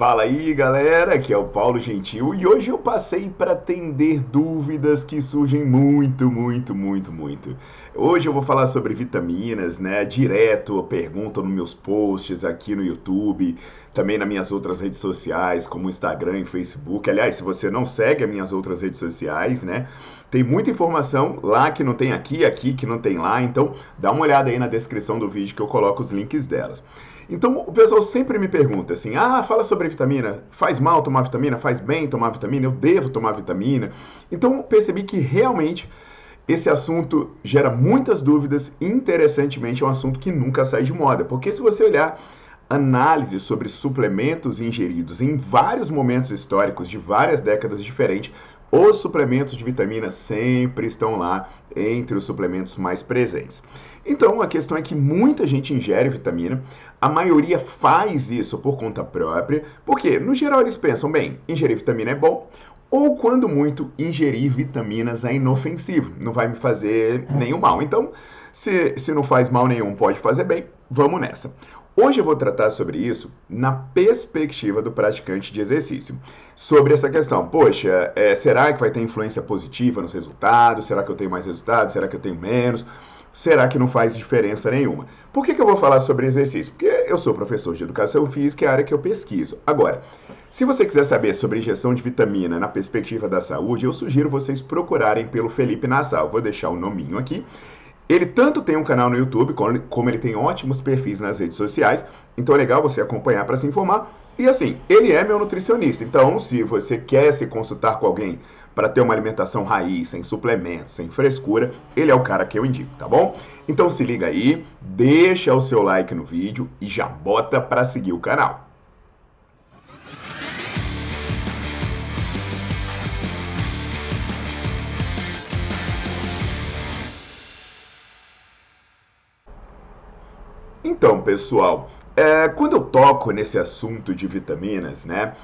Fala aí galera, aqui é o Paulo Gentil e hoje eu passei para atender dúvidas que surgem muito, muito, muito, muito. Hoje eu vou falar sobre vitaminas, né? Direto pergunta nos meus posts aqui no YouTube, também nas minhas outras redes sociais, como Instagram e Facebook. Aliás, se você não segue as minhas outras redes sociais, né? Tem muita informação lá que não tem aqui, aqui que não tem lá, então dá uma olhada aí na descrição do vídeo que eu coloco os links delas. Então o pessoal sempre me pergunta assim: ah, fala sobre vitamina, faz mal tomar vitamina, faz bem tomar vitamina, eu devo tomar vitamina. Então percebi que realmente esse assunto gera muitas dúvidas e, interessantemente, é um assunto que nunca sai de moda, porque se você olhar análises sobre suplementos ingeridos em vários momentos históricos de várias décadas diferentes, os suplementos de vitamina sempre estão lá entre os suplementos mais presentes. Então, a questão é que muita gente ingere vitamina, a maioria faz isso por conta própria, porque no geral eles pensam, bem, ingerir vitamina é bom, ou quando muito, ingerir vitaminas é inofensivo, não vai me fazer nenhum mal. Então, se, se não faz mal nenhum, pode fazer bem, vamos nessa. Hoje eu vou tratar sobre isso na perspectiva do praticante de exercício. Sobre essa questão, poxa, é, será que vai ter influência positiva nos resultados? Será que eu tenho mais resultados? Será que eu tenho menos? será que não faz diferença nenhuma? Por que, que eu vou falar sobre exercício? Porque eu sou professor de educação física, é a área que eu pesquiso. Agora, se você quiser saber sobre injeção de vitamina na perspectiva da saúde, eu sugiro vocês procurarem pelo Felipe Nassau. Vou deixar o nominho aqui. Ele tanto tem um canal no YouTube, como ele tem ótimos perfis nas redes sociais. Então é legal você acompanhar para se informar. E assim, ele é meu nutricionista. Então, se você quer se consultar com alguém para ter uma alimentação raiz, sem suplementos, sem frescura, ele é o cara que eu indico, tá bom? Então se liga aí, deixa o seu like no vídeo e já bota para seguir o canal. Então, pessoal, é, quando eu toco nesse assunto de vitaminas, né,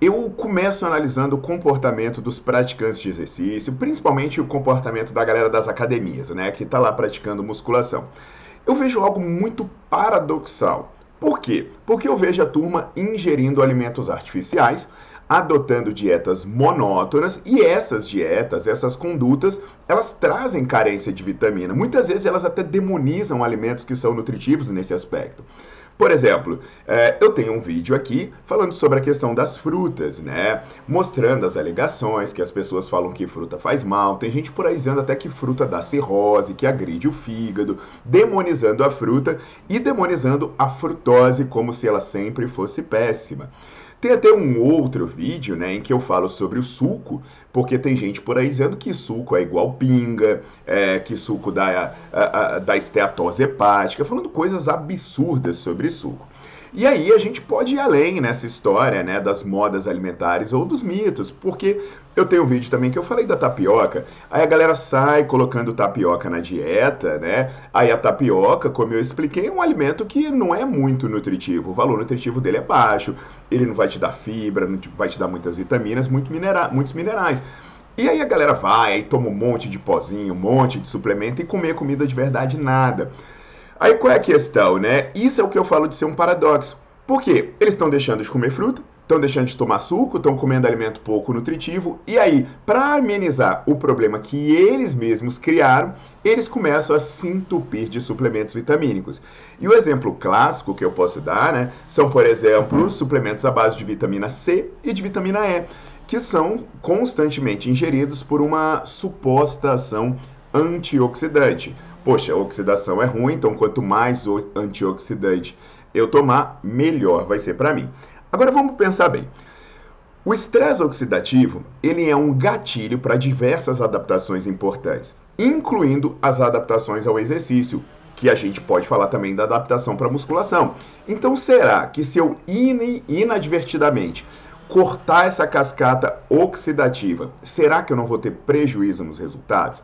eu começo analisando o comportamento dos praticantes de exercício, principalmente o comportamento da galera das academias, né, que está lá praticando musculação. Eu vejo algo muito paradoxal. Por quê? Porque eu vejo a turma ingerindo alimentos artificiais, adotando dietas monótonas e essas dietas, essas condutas, elas trazem carência de vitamina. Muitas vezes elas até demonizam alimentos que são nutritivos nesse aspecto. Por exemplo, é, eu tenho um vídeo aqui falando sobre a questão das frutas, né? Mostrando as alegações que as pessoas falam que fruta faz mal. Tem gente por aí dizendo até que fruta dá cirrose, que agride o fígado, demonizando a fruta e demonizando a frutose como se ela sempre fosse péssima. Tem até um outro vídeo, né, em que eu falo sobre o suco, porque tem gente por aí dizendo que suco é igual pinga, é, que suco dá, a, a, dá esteatose hepática, falando coisas absurdas sobre suco. E aí a gente pode ir além nessa história, né, das modas alimentares ou dos mitos, porque eu tenho um vídeo também que eu falei da tapioca, aí a galera sai colocando tapioca na dieta, né? Aí a tapioca, como eu expliquei, é um alimento que não é muito nutritivo, o valor nutritivo dele é baixo, ele não vai te dar fibra, não vai te dar muitas vitaminas, muito minera muitos minerais. E aí a galera vai, toma um monte de pozinho, um monte de suplemento e comer comida de verdade nada. Aí qual é a questão, né? Isso é o que eu falo de ser um paradoxo. Por quê? Eles estão deixando de comer fruta, estão deixando de tomar suco, estão comendo alimento pouco nutritivo, e aí, para amenizar o problema que eles mesmos criaram, eles começam a se entupir de suplementos vitamínicos. E o exemplo clássico que eu posso dar, né, são, por exemplo, suplementos à base de vitamina C e de vitamina E, que são constantemente ingeridos por uma suposta ação antioxidante. Poxa, a oxidação é ruim, então quanto mais antioxidante eu tomar, melhor vai ser para mim. Agora vamos pensar bem. O estresse oxidativo, ele é um gatilho para diversas adaptações importantes, incluindo as adaptações ao exercício, que a gente pode falar também da adaptação para musculação. Então, será que se eu inadvertidamente cortar essa cascata oxidativa, será que eu não vou ter prejuízo nos resultados?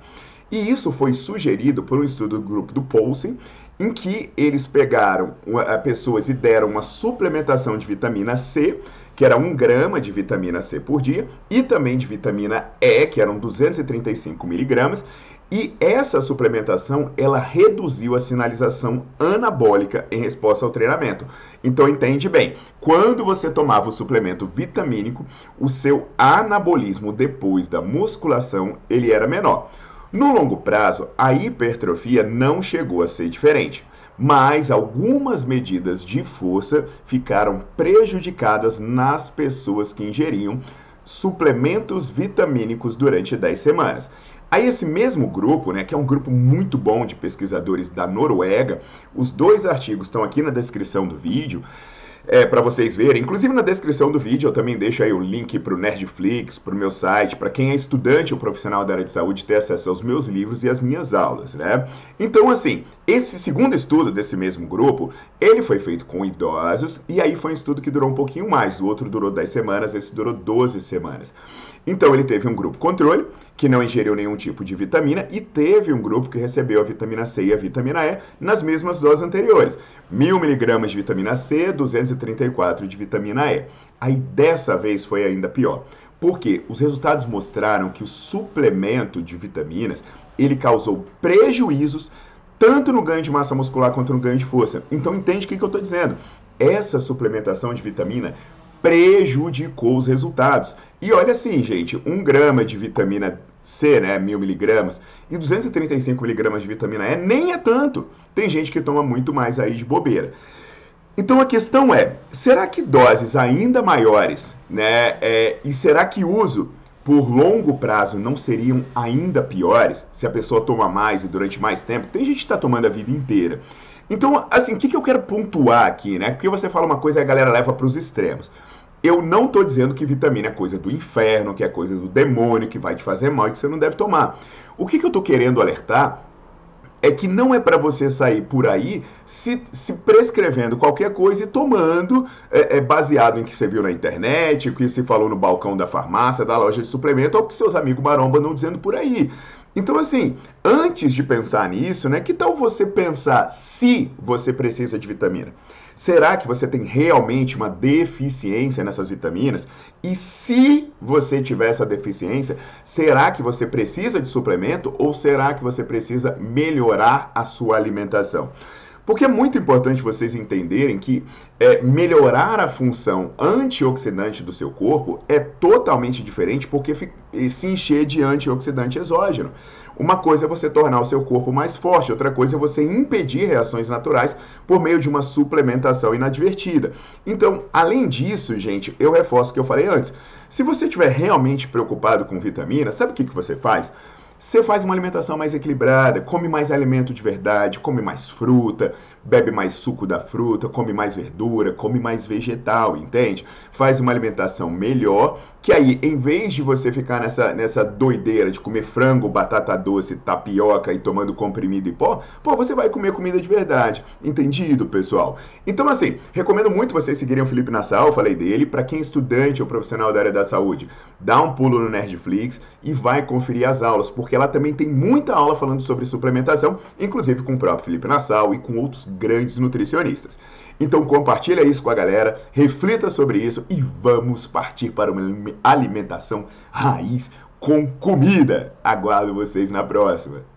E isso foi sugerido por um estudo do grupo do Poulsen, em que eles pegaram pessoas e deram uma suplementação de vitamina C, que era 1 grama de vitamina C por dia, e também de vitamina E, que eram 235 miligramas, e essa suplementação ela reduziu a sinalização anabólica em resposta ao treinamento. Então entende bem, quando você tomava o suplemento vitamínico, o seu anabolismo depois da musculação ele era menor. No longo prazo, a hipertrofia não chegou a ser diferente, mas algumas medidas de força ficaram prejudicadas nas pessoas que ingeriam suplementos vitamínicos durante 10 semanas. Aí esse mesmo grupo, né, que é um grupo muito bom de pesquisadores da Noruega, os dois artigos estão aqui na descrição do vídeo, é, para vocês verem. Inclusive na descrição do vídeo eu também deixo aí o link para o Nerdflix, para o meu site, para quem é estudante ou profissional da área de saúde ter acesso aos meus livros e às minhas aulas, né? Então, assim, esse segundo estudo desse mesmo grupo, ele foi feito com idosos e aí foi um estudo que durou um pouquinho mais. O outro durou 10 semanas, esse durou 12 semanas. Então, ele teve um grupo controle, que não ingeriu nenhum tipo de vitamina, e teve um grupo que recebeu a vitamina C e a vitamina E nas mesmas doses anteriores. 1000 miligramas de vitamina C, 234 de vitamina E. Aí, dessa vez, foi ainda pior. Porque os resultados mostraram que o suplemento de vitaminas, ele causou prejuízos tanto no ganho de massa muscular quanto no ganho de força. Então entende o que, que eu estou dizendo. Essa suplementação de vitamina prejudicou os resultados. E olha assim, gente, 1 grama de vitamina C, né, mil miligramas, e 235 miligramas de vitamina E nem é tanto. Tem gente que toma muito mais aí de bobeira. Então a questão é, será que doses ainda maiores, né, é, e será que uso por longo prazo não seriam ainda piores se a pessoa toma mais e durante mais tempo? Tem gente que está tomando a vida inteira. Então, assim, o que, que eu quero pontuar aqui, né? Porque você fala uma coisa e a galera leva para os extremos. Eu não estou dizendo que vitamina é coisa do inferno, que é coisa do demônio, que vai te fazer mal e que você não deve tomar. O que, que eu estou querendo alertar é que não é para você sair por aí se, se, prescrevendo qualquer coisa e tomando é, é, baseado em que você viu na internet, o que se falou no balcão da farmácia, da loja de suplemento, ou que seus amigos maromba andam dizendo por aí. Então, assim, antes de pensar nisso, né, que tal você pensar se você precisa de vitamina? Será que você tem realmente uma deficiência nessas vitaminas? E se você tiver essa deficiência, será que você precisa de suplemento ou será que você precisa melhorar a sua alimentação? Porque é muito importante vocês entenderem que é, melhorar a função antioxidante do seu corpo é totalmente diferente porque se encher de antioxidante exógeno. Uma coisa é você tornar o seu corpo mais forte, outra coisa é você impedir reações naturais por meio de uma suplementação inadvertida. Então, além disso, gente, eu reforço o que eu falei antes. Se você estiver realmente preocupado com vitamina, sabe o que, que você faz? Você faz uma alimentação mais equilibrada, come mais alimento de verdade, come mais fruta, bebe mais suco da fruta, come mais verdura, come mais vegetal, entende? Faz uma alimentação melhor, que aí, em vez de você ficar nessa, nessa doideira de comer frango, batata doce, tapioca e tomando comprimido e pó, pô, você vai comer comida de verdade. Entendido, pessoal? Então, assim, recomendo muito vocês seguirem o Felipe Nassau, falei dele, para quem é estudante ou profissional da área da saúde, dá um pulo no Nerdflix e vai conferir as aulas, porque ela também tem muita aula falando sobre suplementação, inclusive com o próprio Felipe Nassau e com outros grandes nutricionistas. Então compartilha isso com a galera, reflita sobre isso e vamos partir para uma alimentação raiz com comida. Aguardo vocês na próxima.